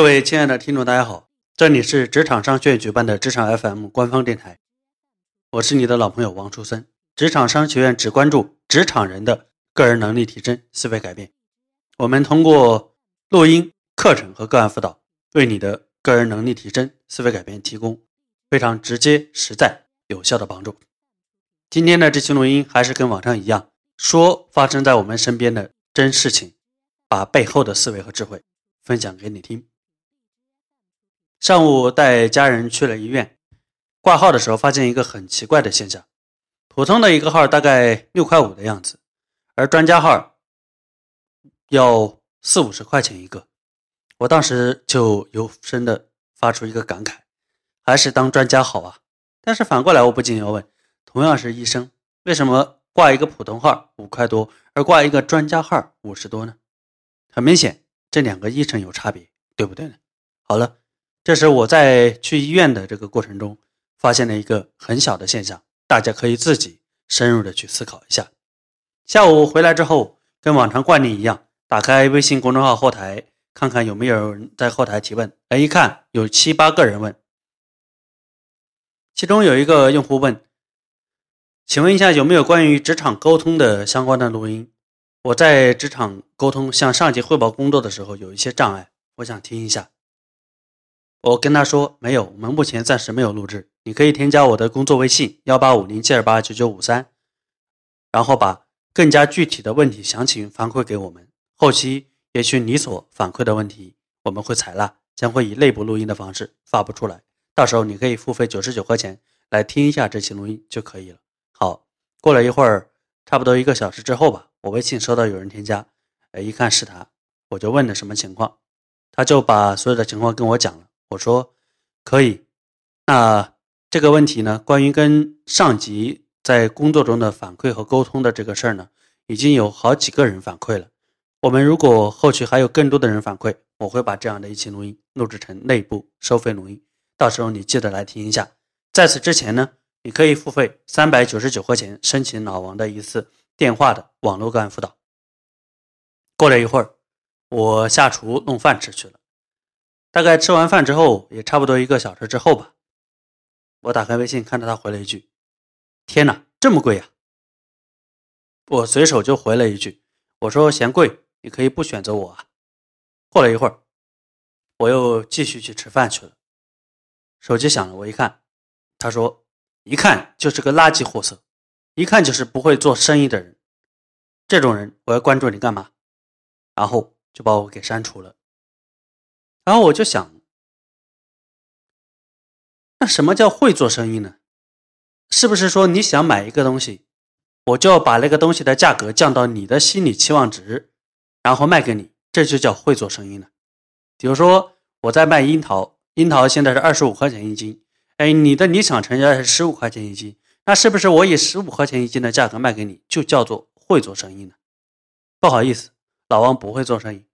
各位亲爱的听众，大家好，这里是职场商学院举办的职场 FM 官方电台，我是你的老朋友王初森。职场商学院只关注职场人的个人能力提升、思维改变。我们通过录音课程和个案辅导，为你的个人能力提升、思维改变提供非常直接、实在、有效的帮助。今天的这期录音还是跟往常一样，说发生在我们身边的真事情，把背后的思维和智慧分享给你听。上午带家人去了医院，挂号的时候发现一个很奇怪的现象：普通的一个号大概六块五的样子，而专家号要四五十块钱一个。我当时就由深的发出一个感慨：还是当专家好啊！但是反过来，我不禁要问：同样是医生，为什么挂一个普通号五块多，而挂一个专家号五十多呢？很明显，这两个医生有差别，对不对呢？好了。这是我在去医院的这个过程中发现了一个很小的现象，大家可以自己深入的去思考一下。下午回来之后，跟往常惯例一样，打开微信公众号后台，看看有没有人在后台提问。哎，一看有七八个人问，其中有一个用户问：“请问一下，有没有关于职场沟通的相关的录音？我在职场沟通向上级汇报工作的时候有一些障碍，我想听一下。”我跟他说没有，我们目前暂时没有录制。你可以添加我的工作微信幺八五零七二八九九五三，然后把更加具体的问题详情反馈给我们。后期也许你所反馈的问题我们会采纳，将会以内部录音的方式发布出来。到时候你可以付费九十九块钱来听一下这期录音就可以了。好，过了一会儿，差不多一个小时之后吧，我微信收到有人添加，哎，一看是他，我就问了什么情况，他就把所有的情况跟我讲了。我说可以，那这个问题呢？关于跟上级在工作中的反馈和沟通的这个事儿呢，已经有好几个人反馈了。我们如果后续还有更多的人反馈，我会把这样的一期录音录制成内部收费录音，到时候你记得来听一下。在此之前呢，你可以付费三百九十九块钱申请老王的一次电话的网络个案辅导。过了一会儿，我下厨弄饭吃去了。大概吃完饭之后，也差不多一个小时之后吧，我打开微信，看到他回了一句：“天哪，这么贵呀！”我随手就回了一句：“我说嫌贵，你可以不选择我啊。”过了一会儿，我又继续去吃饭去了。手机响了，我一看，他说：“一看就是个垃圾货色，一看就是不会做生意的人，这种人我要关注你干嘛？”然后就把我给删除了。然后我就想，那什么叫会做生意呢？是不是说你想买一个东西，我就要把那个东西的价格降到你的心理期望值，然后卖给你，这就叫会做生意呢？比如说我在卖樱桃，樱桃现在是二十五块钱一斤，哎，你的理想成交是十五块钱一斤，那是不是我以十五块钱一斤的价格卖给你，就叫做会做生意呢？不好意思，老王不会做生意。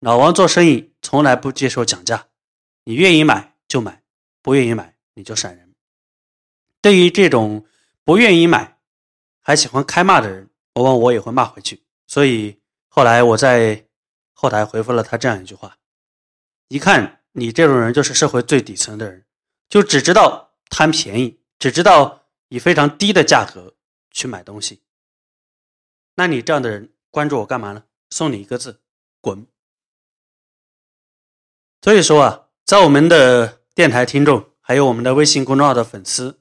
老王做生意从来不接受讲价，你愿意买就买，不愿意买你就闪人。对于这种不愿意买还喜欢开骂的人，往往我也会骂回去。所以后来我在后台回复了他这样一句话：一看你这种人就是社会最底层的人，就只知道贪便宜，只知道以非常低的价格去买东西。那你这样的人关注我干嘛呢？送你一个字：滚。所以说啊，在我们的电台听众，还有我们的微信公众号的粉丝，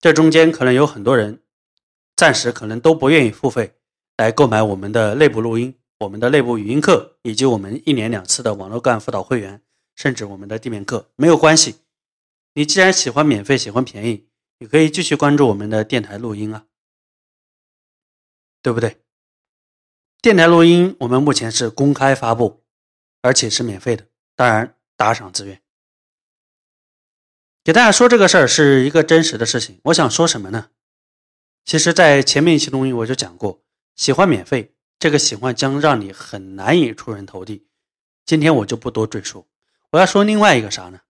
这中间可能有很多人，暂时可能都不愿意付费来购买我们的内部录音、我们的内部语音课，以及我们一年两次的网络干辅导会员，甚至我们的地面课，没有关系。你既然喜欢免费、喜欢便宜，你可以继续关注我们的电台录音啊，对不对？电台录音我们目前是公开发布，而且是免费的。当然，打赏自愿。给大家说这个事儿是一个真实的事情。我想说什么呢？其实，在前面一期东西我就讲过，喜欢免费，这个喜欢将让你很难以出人头地。今天我就不多赘述。我要说另外一个啥呢？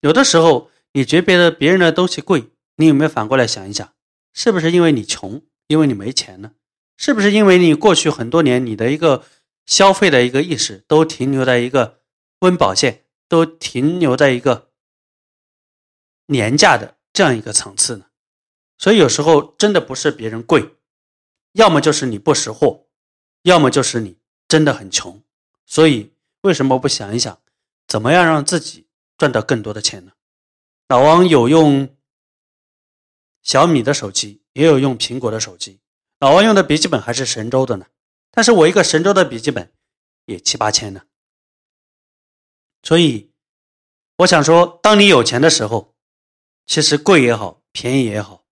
有的时候你觉得别人的东西贵，你有没有反过来想一想，是不是因为你穷，因为你没钱呢？是不是因为你过去很多年你的一个消费的一个意识都停留在一个？温饱线都停留在一个廉价的这样一个层次呢？所以有时候真的不是别人贵，要么就是你不识货，要么就是你真的很穷。所以为什么不想一想，怎么样让自己赚到更多的钱呢？老王有用小米的手机，也有用苹果的手机。老王用的笔记本还是神州的呢，但是我一个神州的笔记本也七八千呢。所以我想说，当你有钱的时候，其实贵也好，便宜也好。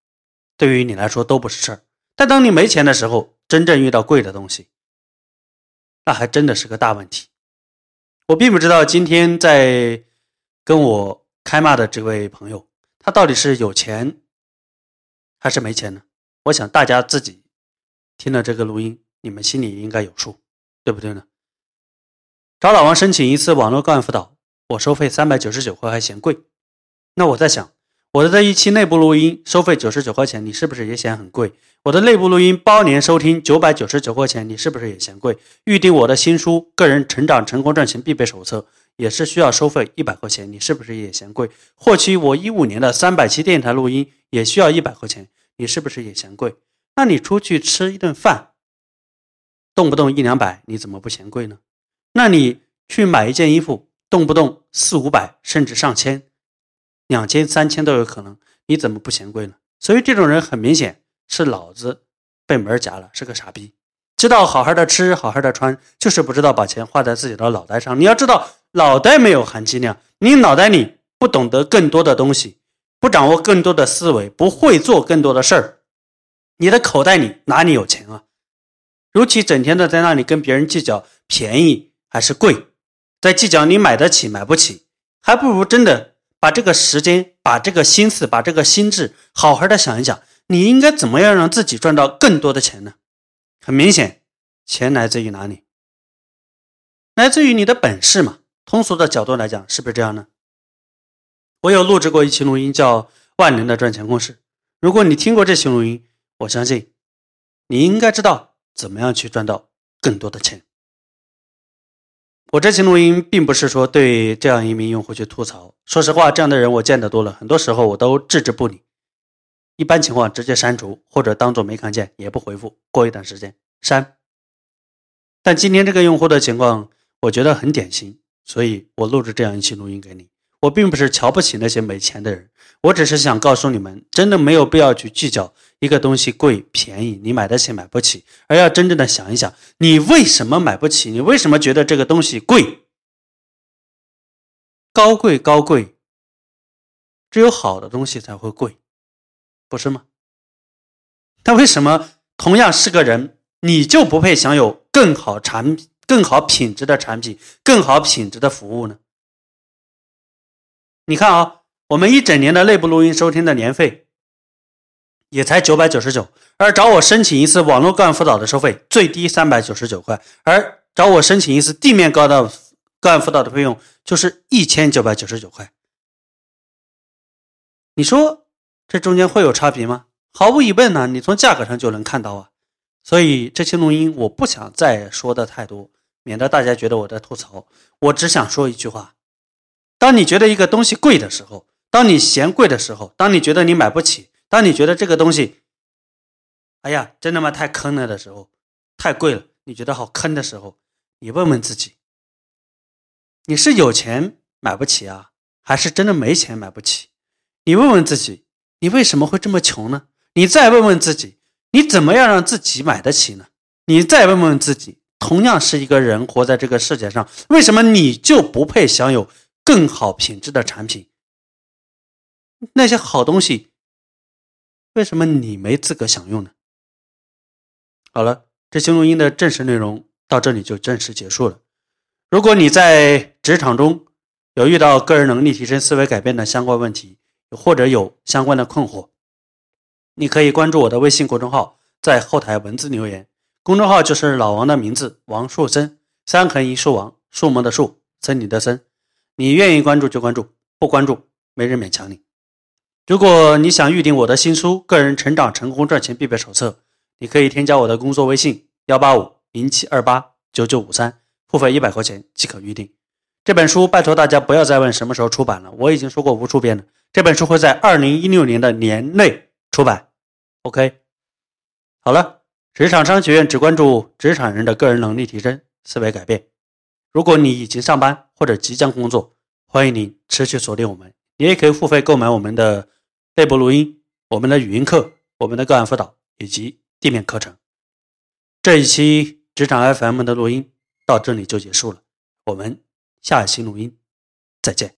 对于你来说都不是事儿，但当你没钱的时候，真正遇到贵的东西，那还真的是个大问题。我并不知道今天在跟我开骂的这位朋友，他到底是有钱还是没钱呢？我想大家自己听了这个录音，你们心里应该有数，对不对呢？找老王申请一次网络个案辅导，我收费三百九十九块，还嫌贵。那我在想。我的这一期内部录音收费九十九块钱，你是不是也嫌很贵？我的内部录音包年收听九百九十九块钱，你是不是也嫌贵？预定我的新书《个人成长成功赚钱必备手册》也是需要收费一百块钱，你是不是也嫌贵？获取我一五年的三百期电台录音也需要一百块钱，你是不是也嫌贵？那你出去吃一顿饭，动不动一两百，你怎么不嫌贵呢？那你去买一件衣服，动不动四五百，甚至上千。两千三千都有可能，你怎么不嫌贵呢？所以这种人很明显是脑子被门夹了，是个傻逼。知道好好的吃，好好的穿，就是不知道把钱花在自己的脑袋上。你要知道，脑袋没有含金量，你脑袋里不懂得更多的东西，不掌握更多的思维，不会做更多的事儿，你的口袋里哪里有钱啊？尤其整天的在那里跟别人计较便宜还是贵，在计较你买得起买不起，还不如真的。把这个时间，把这个心思，把这个心智，好好的想一想，你应该怎么样让自己赚到更多的钱呢？很明显，钱来自于哪里？来自于你的本事嘛。通俗的角度来讲，是不是这样呢？我有录制过一期录音，叫《万能的赚钱公式》。如果你听过这期录音，我相信你应该知道怎么样去赚到更多的钱。我这期录音并不是说对这样一名用户去吐槽。说实话，这样的人我见得多了，很多时候我都置之不理。一般情况直接删除或者当做没看见，也不回复。过一段时间删。但今天这个用户的情况，我觉得很典型，所以我录制这样一期录音给你。我并不是瞧不起那些没钱的人，我只是想告诉你们，真的没有必要去计较一个东西贵便宜，你买得起买不起，而要真正的想一想，你为什么买不起？你为什么觉得这个东西贵？高贵高贵，只有好的东西才会贵，不是吗？但为什么同样是个人，你就不配享有更好产品、更好品质的产品、更好品质的服务呢？你看啊，我们一整年的内部录音收听的年费也才九百九十九，而找我申请一次网络个案辅导的收费最低三百九十九块，而找我申请一次地面高的个案辅导的费用就是一千九百九十九块。你说这中间会有差别吗？毫无疑问呢，你从价格上就能看到啊。所以这期录音我不想再说的太多，免得大家觉得我在吐槽。我只想说一句话。当你觉得一个东西贵的时候，当你嫌贵的时候，当你觉得你买不起，当你觉得这个东西，哎呀，真他妈太坑了的时候，太贵了，你觉得好坑的时候，你问问自己，你是有钱买不起啊，还是真的没钱买不起？你问问自己，你为什么会这么穷呢？你再问问自己，你怎么样让自己买得起呢？你再问问自己，同样是一个人活在这个世界上，为什么你就不配享有？更好品质的产品，那些好东西，为什么你没资格享用呢？好了，这期录音的正式内容到这里就正式结束了。如果你在职场中有遇到个人能力提升、思维改变的相关问题，或者有相关的困惑，你可以关注我的微信公众号，在后台文字留言。公众号就是老王的名字，王树森，三横一竖王，树木的树，森林的森。你愿意关注就关注，不关注没人勉强你。如果你想预定我的新书《个人成长成功赚钱必备手册》，你可以添加我的工作微信：幺八五零七二八九九五三，付费一百块钱即可预定。这本书拜托大家不要再问什么时候出版了，我已经说过无数遍了。这本书会在二零一六年的年内出版。OK，好了，职场商学院只关注职场人的个人能力提升、思维改变。如果你已经上班或者即将工作，欢迎您持续锁定我们。你也可以付费购买我们的内部录音、我们的语音课、我们的个案辅导以及地面课程。这一期职场 FM 的录音到这里就结束了，我们下一期录音再见。